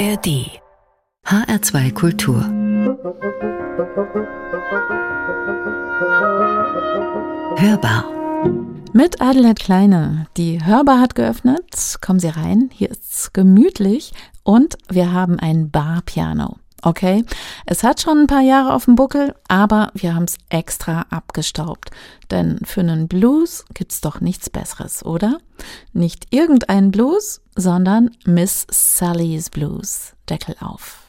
ARD HR2 Kultur Hörbar mit Adelheid Kleine. Die Hörbar hat geöffnet. Kommen Sie rein. Hier ist's gemütlich und wir haben ein Barpiano. Okay, es hat schon ein paar Jahre auf dem Buckel, aber wir haben es extra abgestaubt. Denn für einen Blues gibt's doch nichts Besseres, oder? Nicht irgendein Blues, sondern Miss Sally's Blues. Deckel auf.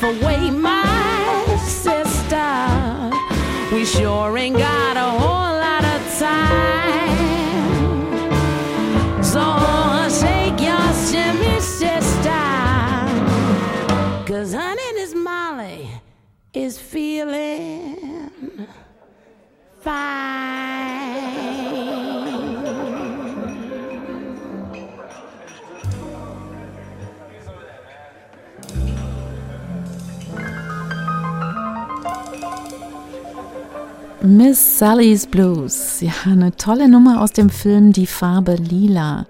laugh away my sister. We sure ain't got a whole lot of time. So shake your shimmy, sister. Cause honey, this Molly is feeling fine. Miss Sally's Blues. Ja, eine tolle Nummer aus dem Film Die Farbe Lila.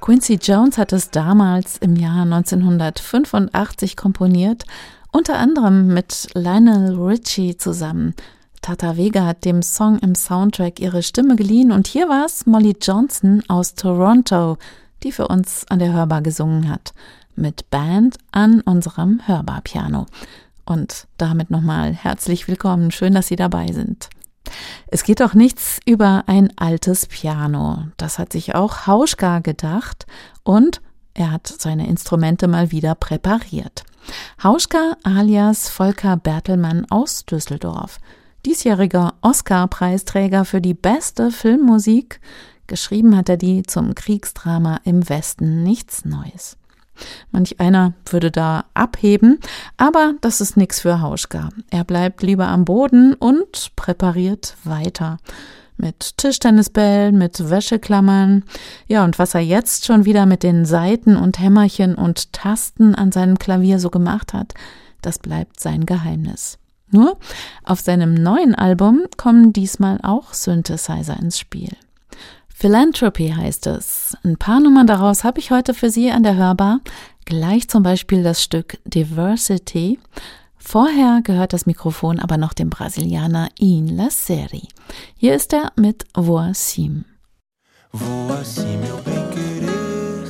Quincy Jones hat es damals im Jahr 1985 komponiert, unter anderem mit Lionel Richie zusammen. Tata Vega hat dem Song im Soundtrack ihre Stimme geliehen und hier war es Molly Johnson aus Toronto, die für uns an der Hörbar gesungen hat, mit Band an unserem Hörbar-Piano. Und damit nochmal herzlich willkommen, schön, dass Sie dabei sind. Es geht doch nichts über ein altes Piano. Das hat sich auch Hauschka gedacht und er hat seine Instrumente mal wieder präpariert. Hauschka alias Volker Bertelmann aus Düsseldorf diesjähriger Oscar-Preisträger für die beste Filmmusik. Geschrieben hat er die zum Kriegsdrama im Westen nichts Neues. Manch einer würde da abheben, aber das ist nichts für Hauschka. Er bleibt lieber am Boden und präpariert weiter. Mit Tischtennisbällen, mit Wäscheklammern. Ja, und was er jetzt schon wieder mit den Saiten und Hämmerchen und Tasten an seinem Klavier so gemacht hat, das bleibt sein Geheimnis. Nur auf seinem neuen Album kommen diesmal auch Synthesizer ins Spiel. Philanthropy heißt es. Ein paar Nummern daraus habe ich heute für Sie an der Hörbar. Gleich zum Beispiel das Stück Diversity. Vorher gehört das Mikrofon aber noch dem Brasilianer In La Serie. Hier ist er mit Voacim. Voacim, meu bem querer,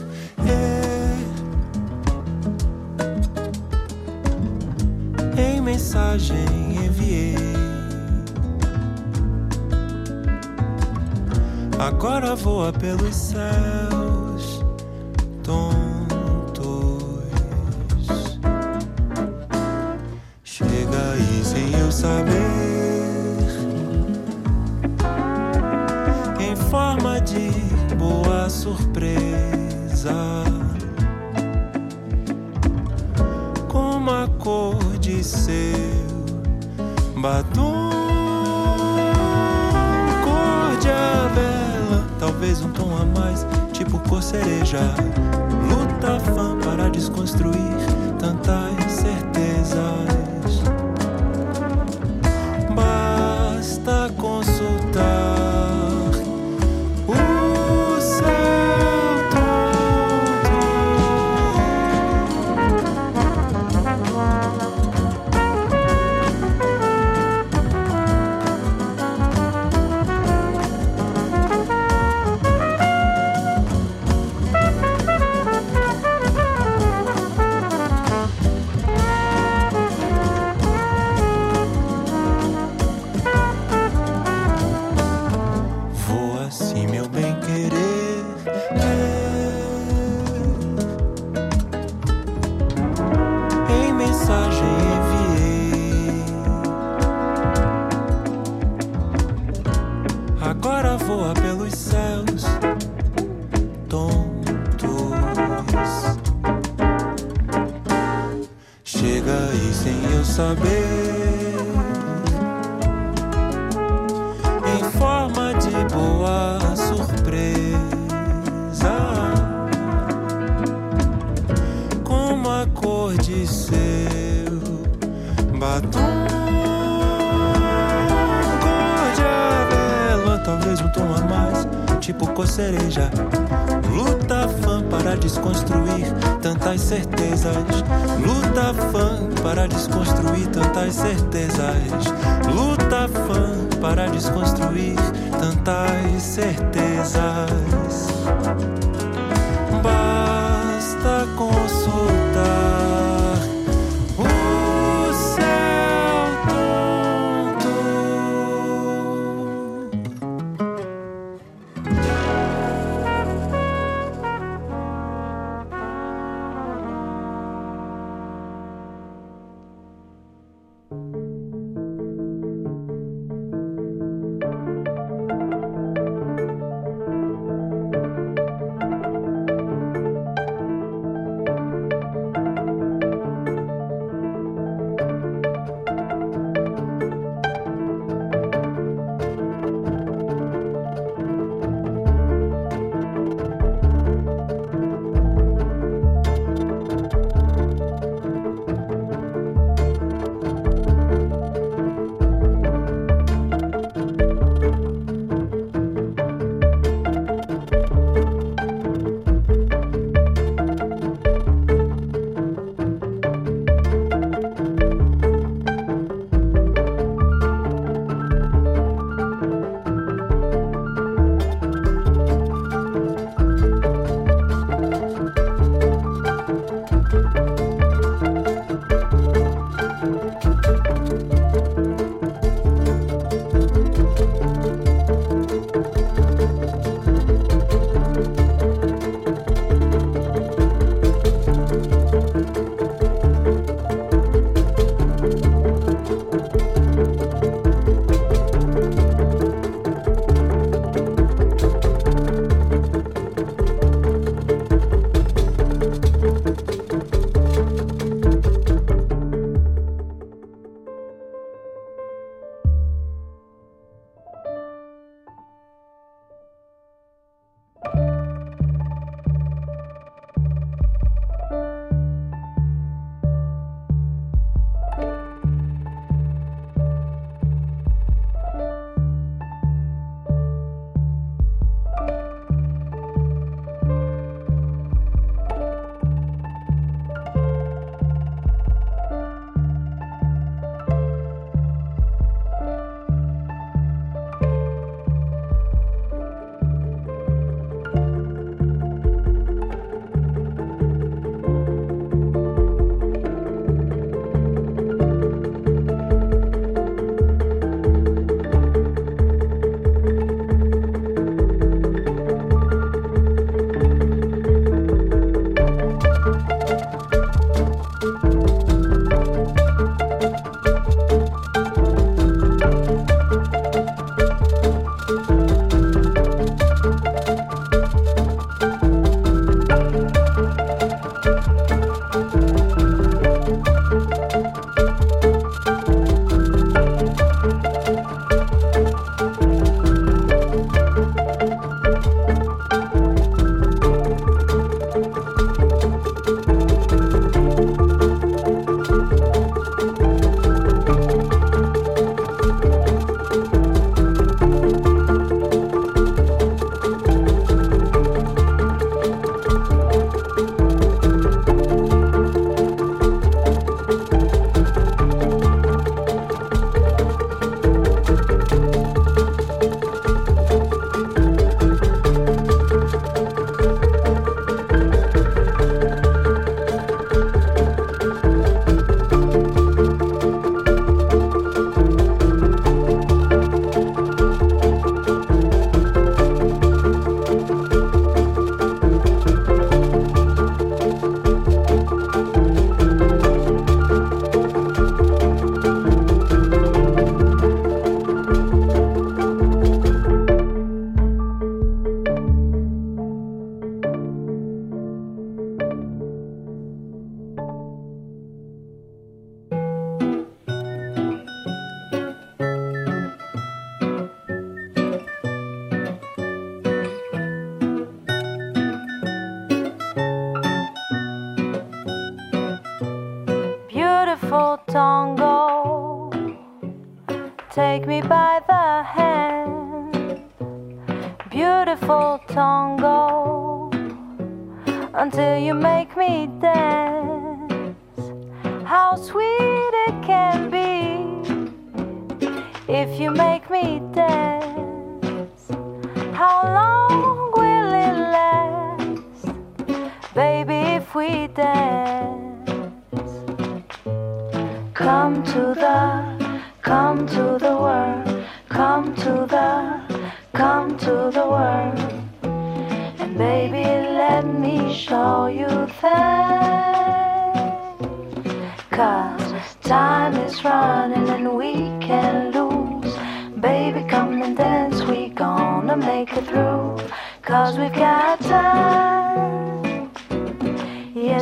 é. Em mensagem enviei agora voa pelos céus tontos. Chega aí sem eu saber, em forma de boa surpresa, com uma cor de seu batom. Talvez um tom a mais, tipo cor cereja. Luta fã para desconstruir tantas certezas.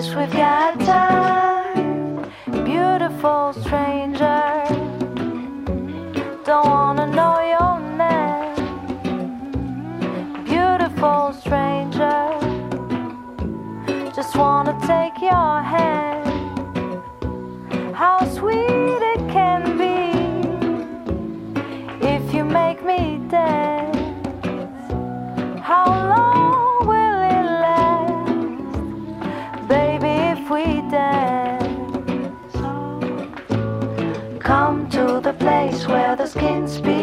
wish we've got time, beautiful stranger. Don't wanna know your name, beautiful stranger. Just wanna take your hand. can't speak.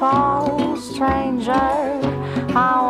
fall, stranger. How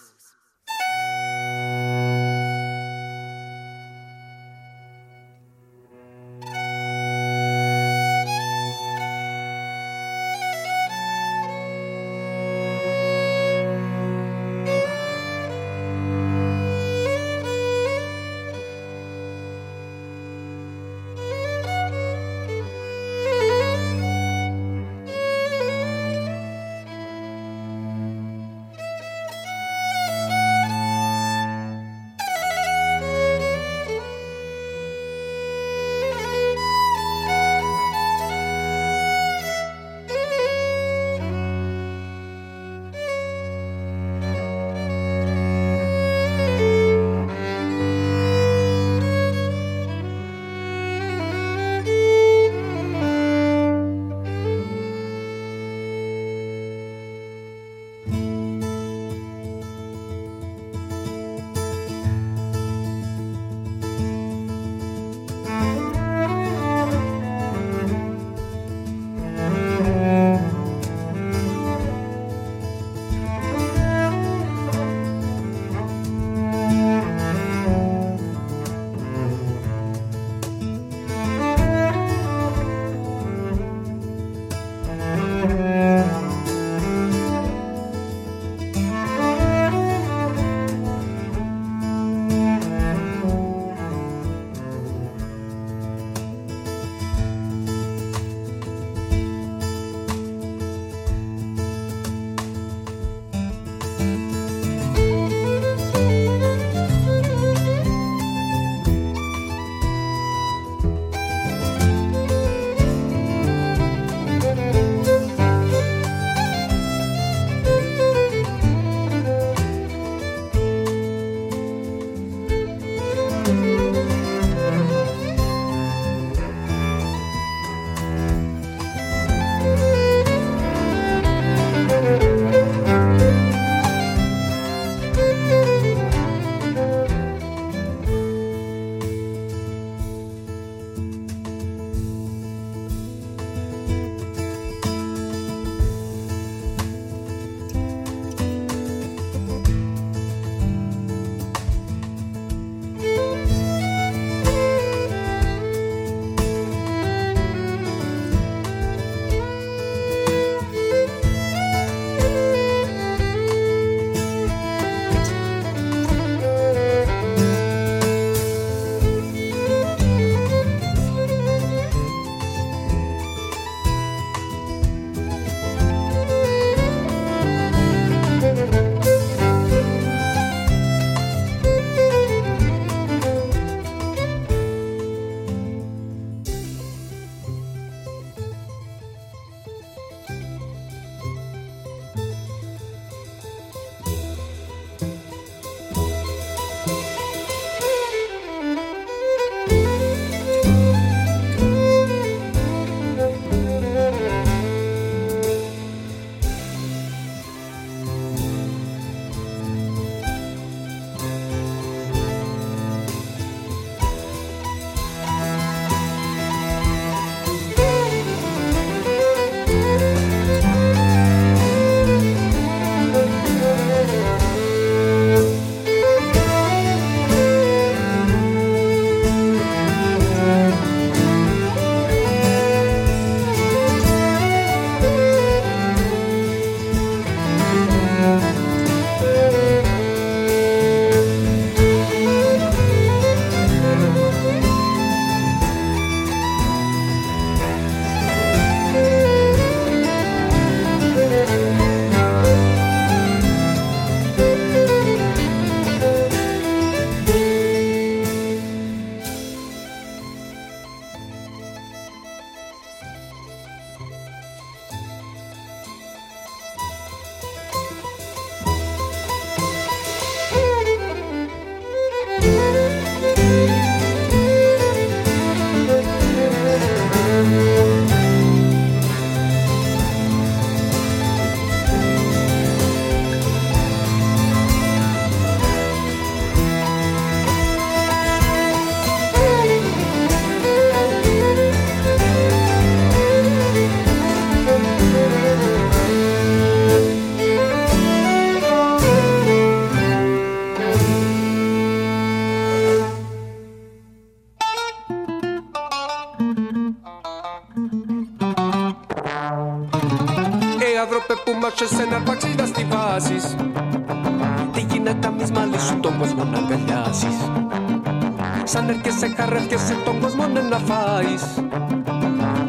Να φάεις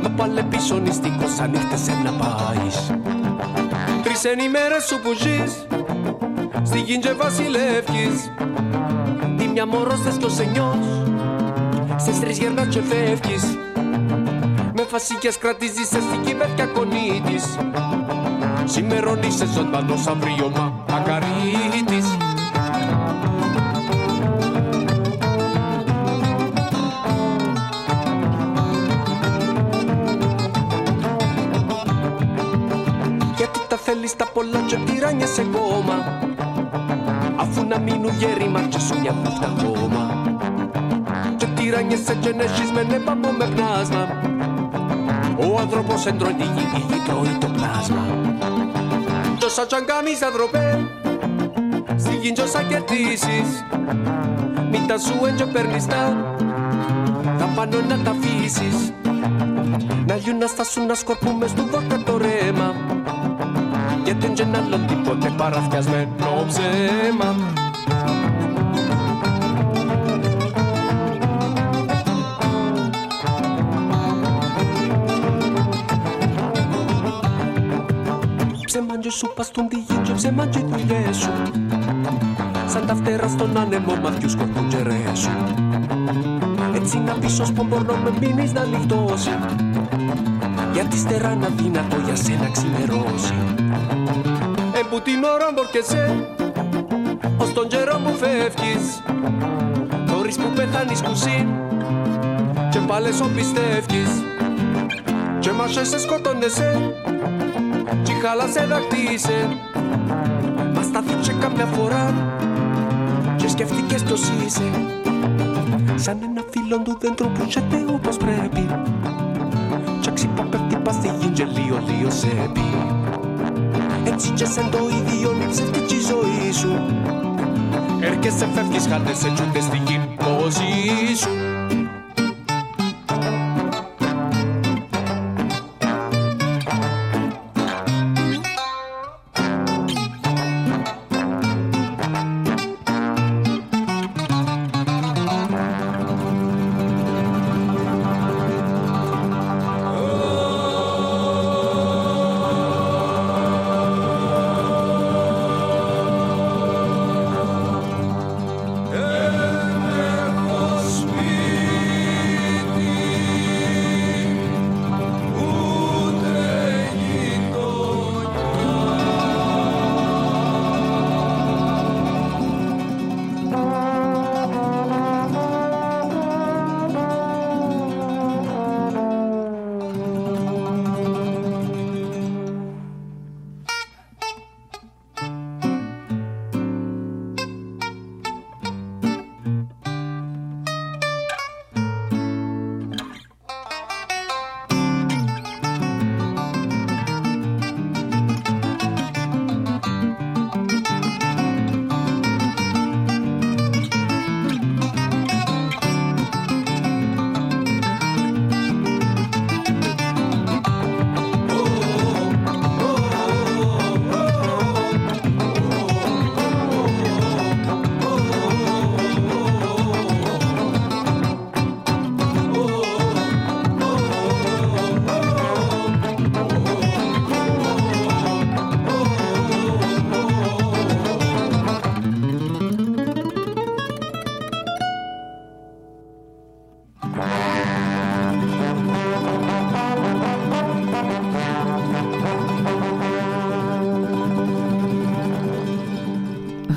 Με πάλε πίσω νηστικός σαν νύχτεσαι να πάεις Τρεις είναι οι μέρες σου που ζεις Στη γη και βασιλεύκεις Τη μια μωρός θες κι ο σενιός Στις τρεις γερνάς και φεύγεις Με φασίκες κρατήσεις σε στην κυβέρνια κονίτης. Σημερώνει σε ζωντανός αύριο μακαρίτης λίστα πολλά και τυράνια σε κόμμα Αφού να μείνουν γέρημα και σου μια πούφτα κόμμα Και τυράνια σε και νέσεις με νέπα που με πνάσμα. Ο άνθρωπος εντρώει τη γη, η γη τρώει το πλάσμα. Τόσα τσαγκάμι σαν δροπέ Σιγήν τόσα κερδίσεις. Μην τα σου έντια παίρνεις τα Θα πάνω να τα αφήσεις. Να γιουν να στάσουν να σκορπούμε στο βόρτα το ρέμα. Γιατί δεν είναι άλλο τίποτε παραφιασμένο ψέμα. Ψέμα και σου πας στον τη γη και ψέμα και δουλειές σου. Σαν τα φτερά στον άνεμο μαθιού σκορπούν και ρέσου Έτσι να πεις ως πομπορνό με μείνεις να λιχτώσει Γιατί στερά να δυνατό για σένα ξημερώσει. Ε που την ώρα μπορκεσέ Ως τον καιρό που φεύγεις Θωρείς που πεθάνεις κουσίν Και πάλε σω πιστεύεις Και μάσες σε σκοτώνεσαι. Κι χάλασε δακτήσε Μας στάθηκε καμιά φορά. Και σκεφτήκες ποιος είσαι Σαν ένα φίλο του δέντρου που ζέται όπως πρέπει. Κι αξίπα πέφτει πας στη γη και λίγο λίγο σε Εξήγε σαν το ίδιο ψεύτη ζωή σου. Έρχεσαι φεύγεις χάνεσαι τσούντες στην κυμποζή σου.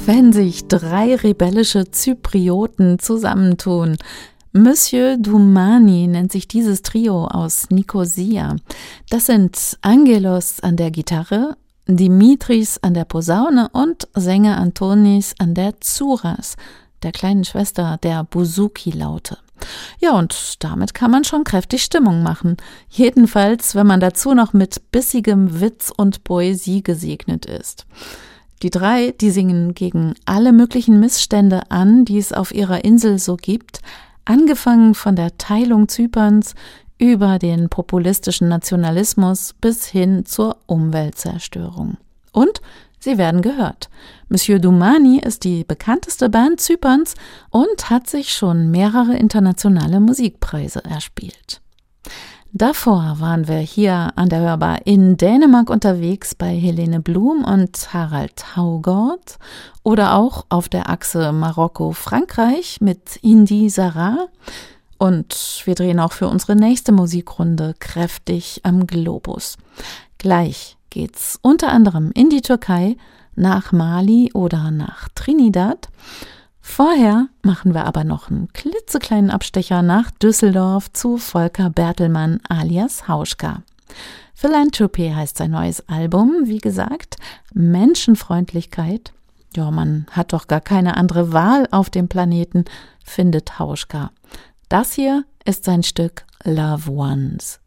Wenn sich drei rebellische Zyprioten zusammentun. Monsieur Dumani nennt sich dieses Trio aus Nicosia. Das sind Angelos an der Gitarre, Dimitris an der Posaune und Sänger Antonis an der Zuras, der kleinen Schwester der Buzuki-Laute. Ja, und damit kann man schon kräftig Stimmung machen. Jedenfalls, wenn man dazu noch mit bissigem Witz und Poesie gesegnet ist. Die drei, die singen gegen alle möglichen Missstände an, die es auf ihrer Insel so gibt, angefangen von der Teilung Zyperns über den populistischen Nationalismus bis hin zur Umweltzerstörung. Und Sie werden gehört. Monsieur Dumani ist die bekannteste Band Zyperns und hat sich schon mehrere internationale Musikpreise erspielt. Davor waren wir hier an der Hörbar in Dänemark unterwegs bei Helene Blum und Harald Haugort oder auch auf der Achse Marokko-Frankreich mit Indy Sarah. Und wir drehen auch für unsere nächste Musikrunde kräftig am Globus. Gleich geht's unter anderem in die Türkei, nach Mali oder nach Trinidad. Vorher machen wir aber noch einen klitzekleinen Abstecher nach Düsseldorf zu Volker Bertelmann alias Hauschka. Philanthropy heißt sein neues Album, wie gesagt, Menschenfreundlichkeit. Ja, man hat doch gar keine andere Wahl auf dem Planeten, findet Hauschka. Das hier ist sein Stück Love Ones.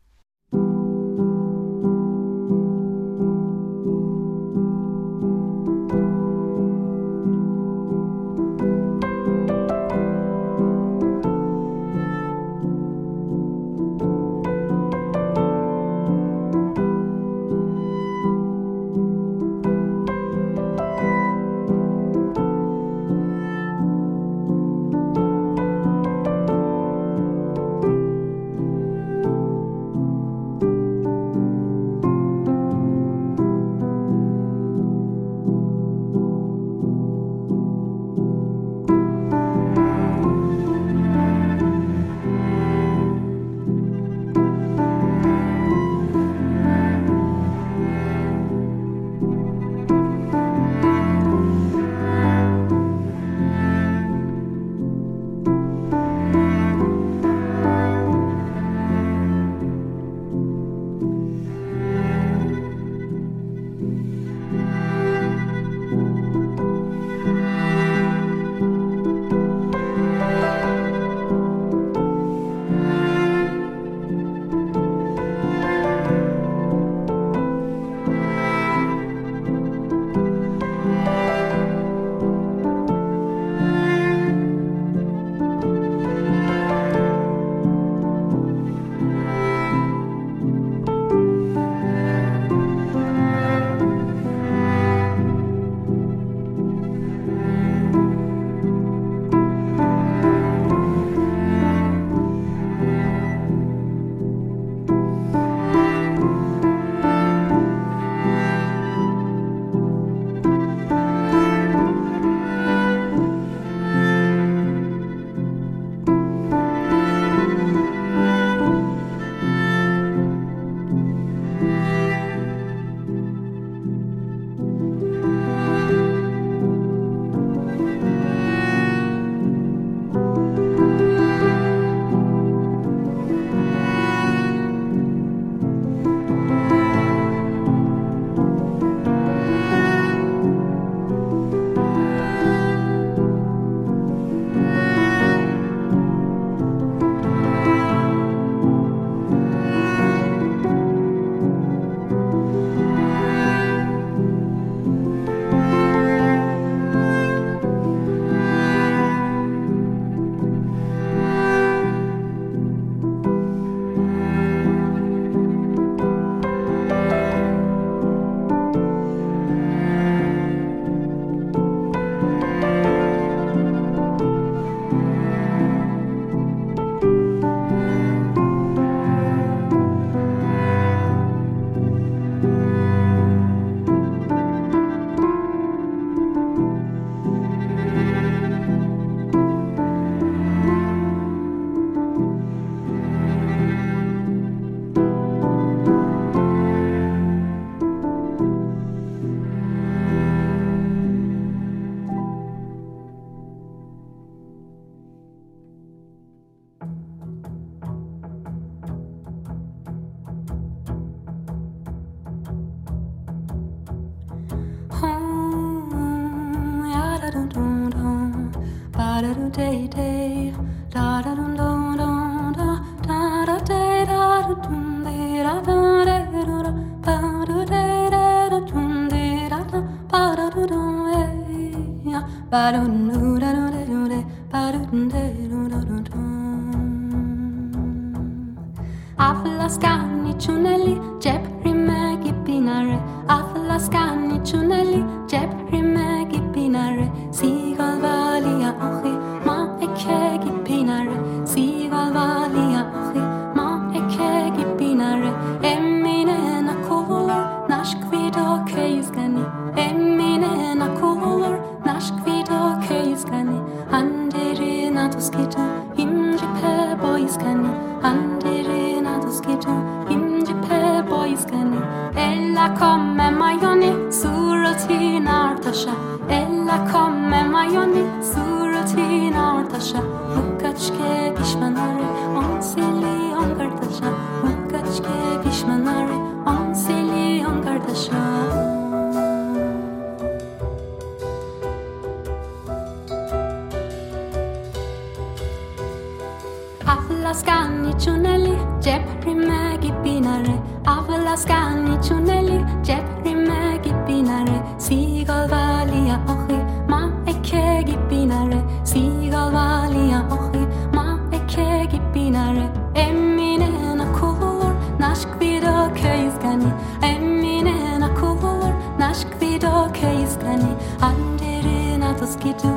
avalaskani chuneli cep rimegi binare avalaskani chuneli cep rimegi binare sigal valia ohi ma ekegi binare sigal valia ohi ma ekegi binare emine nakulur naşk vido köyizgani emine nakulur naşk vido köyizgani anderin atos gitu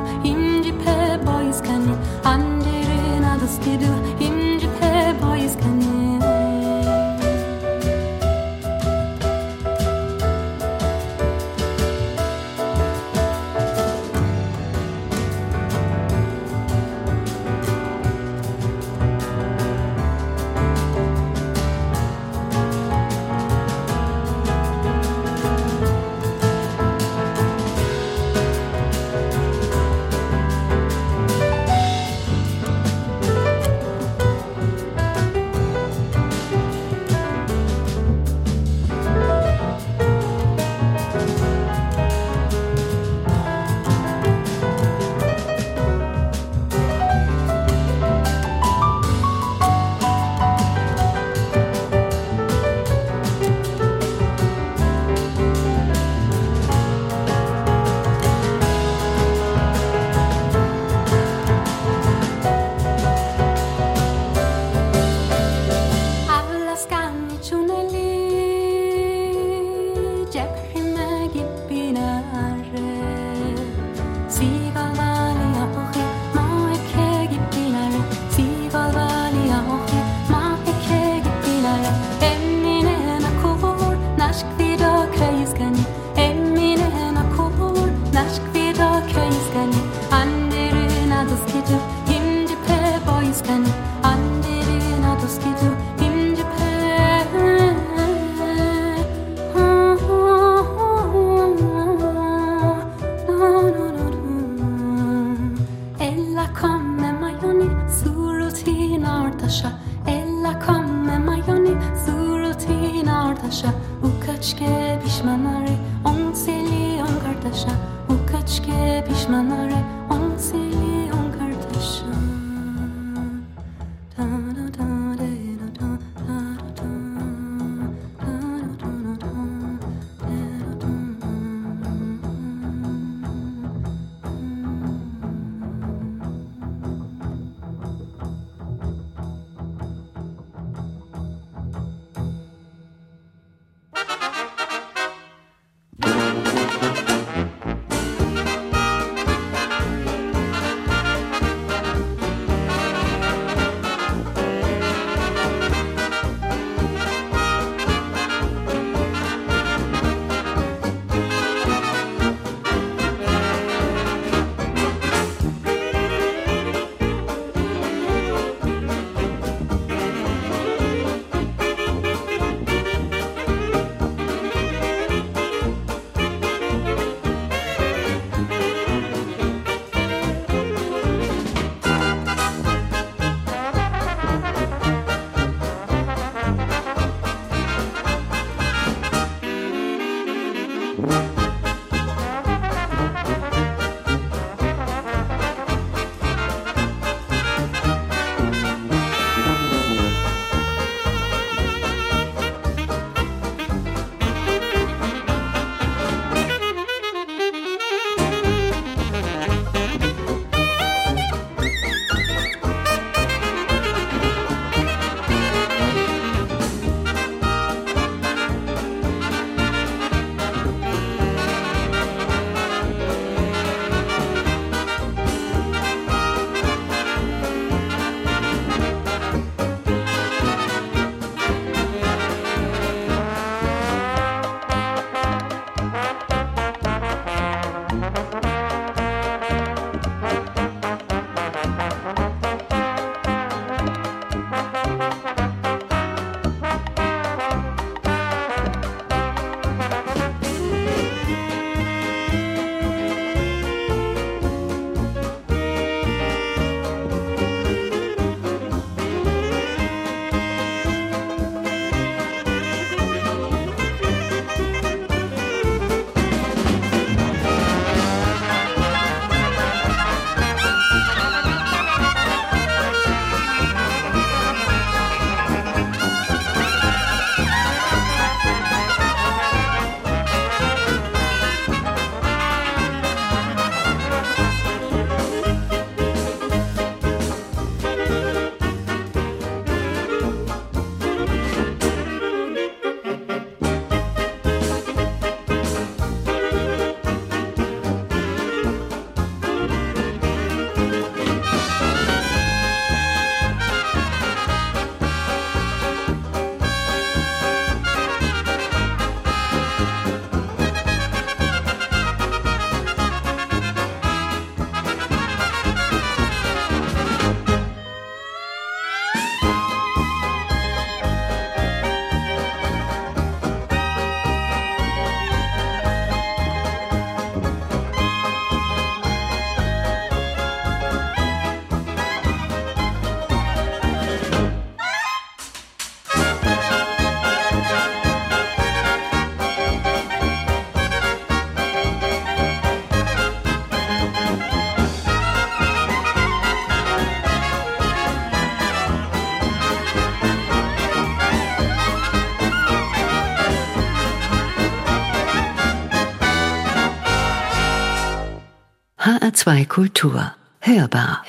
HR2 Kultur. Hörbar.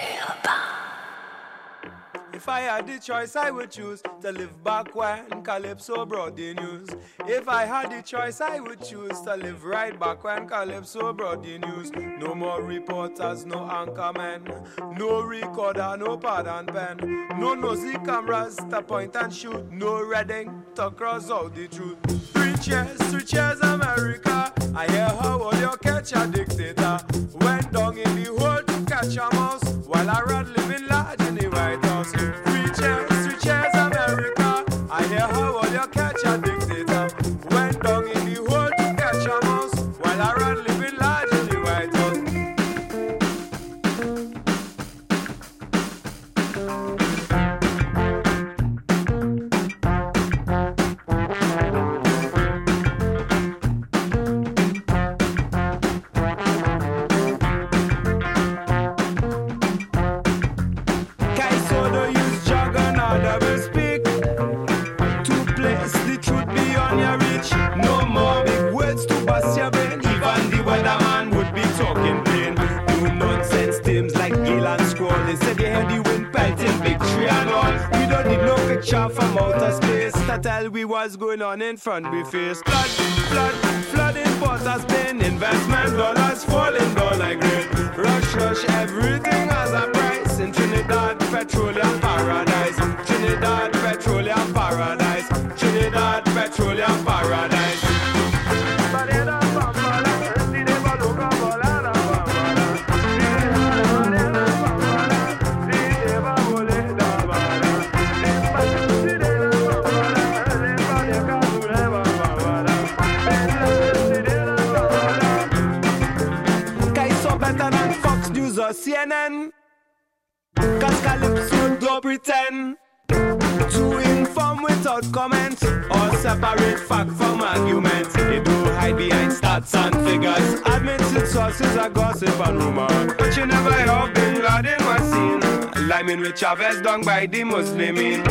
Choice, I would choose to live back when Calypso brought the news. If I had the choice, I would choose to live right back when Calypso brought the news. No more reporters, no anchormen, no recorder, no pad and pen, no nosy cameras to point and shoot, no reading to cross out the truth. Three cheers, three cheers, America. I hear how all you catch a dictator. Went down in the hole to catch a mouse while I run going on in front we face stats and figures Admitted sources are gossip and rumor. But you never hear Bin Laden was seen Liming with Chavez done by the Muslimin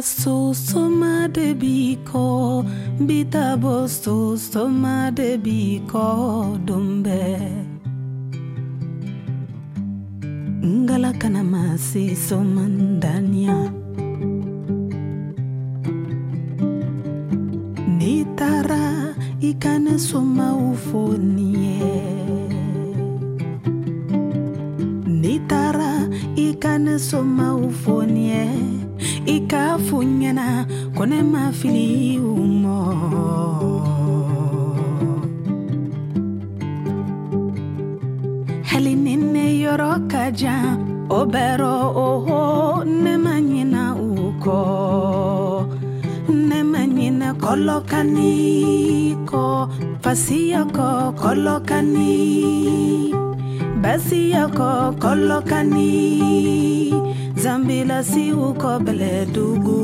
basu soma debiko bita bosu soma debiko dumbe. Ngala kana masi soma ndania nitara ikane soma ufonie. Nitara ikane soma ufonie. Ikafunyana mafili umo. hali ni ne ka o bɛrɛ oho ne ma ɲina u kɔ ne ma ɲina kɔlɔkani kɔ fasiya bila si uko beledugu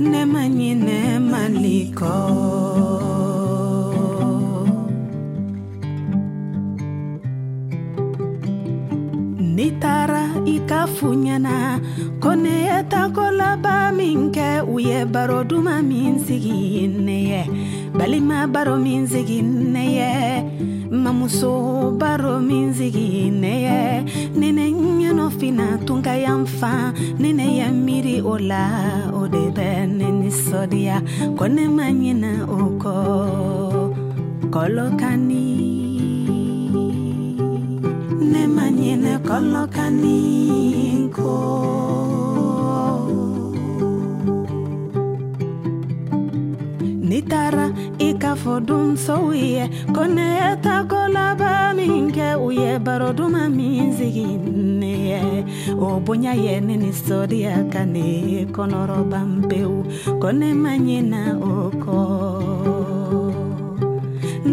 nema nyine maliko. Nitara ikafunyana kone yetakolaba minkɛ u ye baro duman min ne ye balima baro min ne ye mamuso baro min sigi ne ye nenen ne ɲɛnɔfina tun ka yan fan ni ne ye miiri o la o de bɛ ne nisɔndiya ko ne ma ɲina ne ma ɲinɛ kɔlɔkani kɔ n'i taara i k'a fɔ donsow ye ko ne ye tako laban min kɛ u ye baro duman min sigi ne ye o bonya ye ne nisɔndiya ka ne kɔnɔrɔban pewu ko ne ma ɲina o kɔ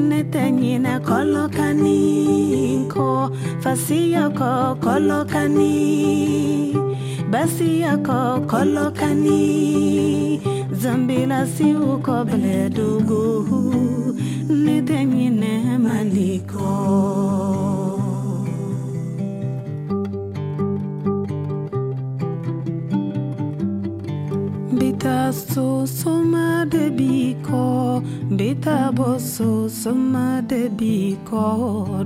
ne tɛ ɲinɛ kɔlɔkani kɔ fasiya kɔ kɔlɔkani basiya kɔ kɔlɔkani zambi la si uko beledugu litenyine maliko. Bita so soma de biko bita boso soma de biko.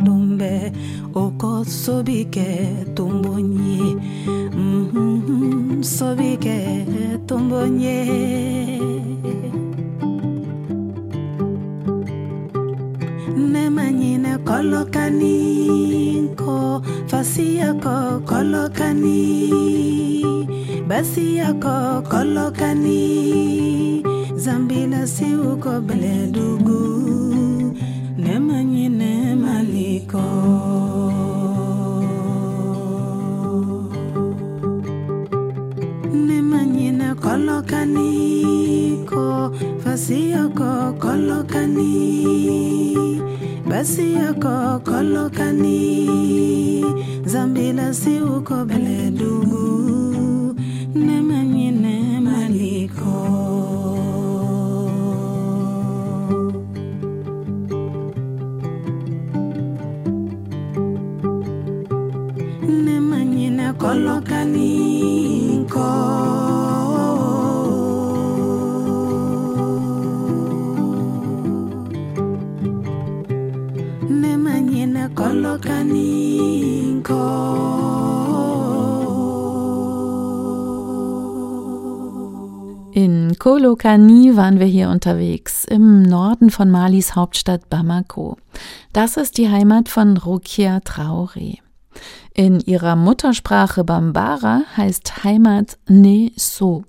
Dumbe okosobike tumbonye mm -hmm. nsobike tombonye nemanyine kolokaninko fasi kolokani basi yako kolokani zambila si uko beledugu nemanyine maliko kolokaniko fasi yoko kolokani. Basi yoko kolokani zambila si uko beledugu In Kolokani waren wir hier unterwegs, im Norden von Malis Hauptstadt Bamako. Das ist die Heimat von Rukia Traoré. In ihrer Muttersprache Bambara heißt Heimat Ne So.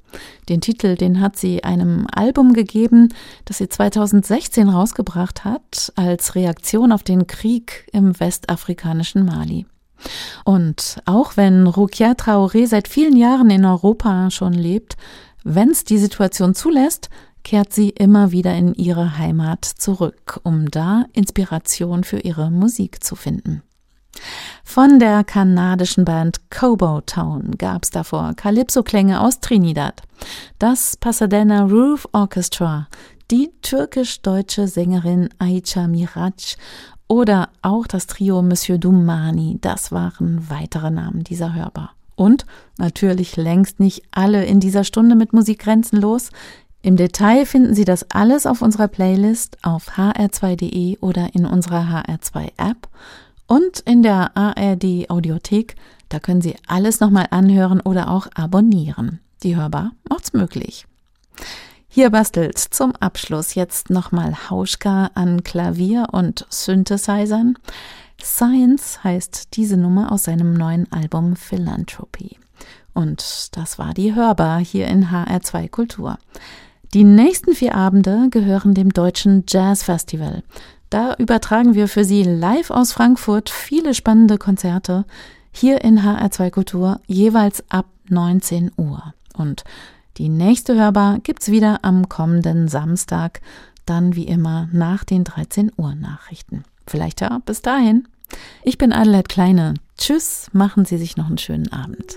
Den Titel, den hat sie einem Album gegeben, das sie 2016 rausgebracht hat, als Reaktion auf den Krieg im westafrikanischen Mali. Und auch wenn Rukia Traoré seit vielen Jahren in Europa schon lebt, Wenn's die Situation zulässt, kehrt sie immer wieder in ihre Heimat zurück, um da Inspiration für ihre Musik zu finden. Von der kanadischen Band Cobo Town gab's davor Calypso-Klänge aus Trinidad, das Pasadena Roof Orchestra, die türkisch-deutsche Sängerin Aicha Mirac oder auch das Trio Monsieur Dumani, das waren weitere Namen dieser Hörbar. Und natürlich längst nicht alle in dieser Stunde mit Musik grenzenlos. Im Detail finden Sie das alles auf unserer Playlist auf hr2.de oder in unserer HR2-App und in der ARD Audiothek. Da können Sie alles nochmal anhören oder auch abonnieren. Die Hörbar macht's möglich. Hier bastelt zum Abschluss jetzt nochmal Hauschka an Klavier und Synthesizern. Science heißt diese Nummer aus seinem neuen Album Philanthropy. Und das war die Hörbar hier in HR2 Kultur. Die nächsten vier Abende gehören dem Deutschen Jazz Festival. Da übertragen wir für Sie live aus Frankfurt viele spannende Konzerte hier in HR2 Kultur jeweils ab 19 Uhr. Und die nächste Hörbar gibt's wieder am kommenden Samstag, dann wie immer nach den 13 Uhr Nachrichten. Vielleicht ja bis dahin. Ich bin Adelheid Kleine. Tschüss, machen Sie sich noch einen schönen Abend.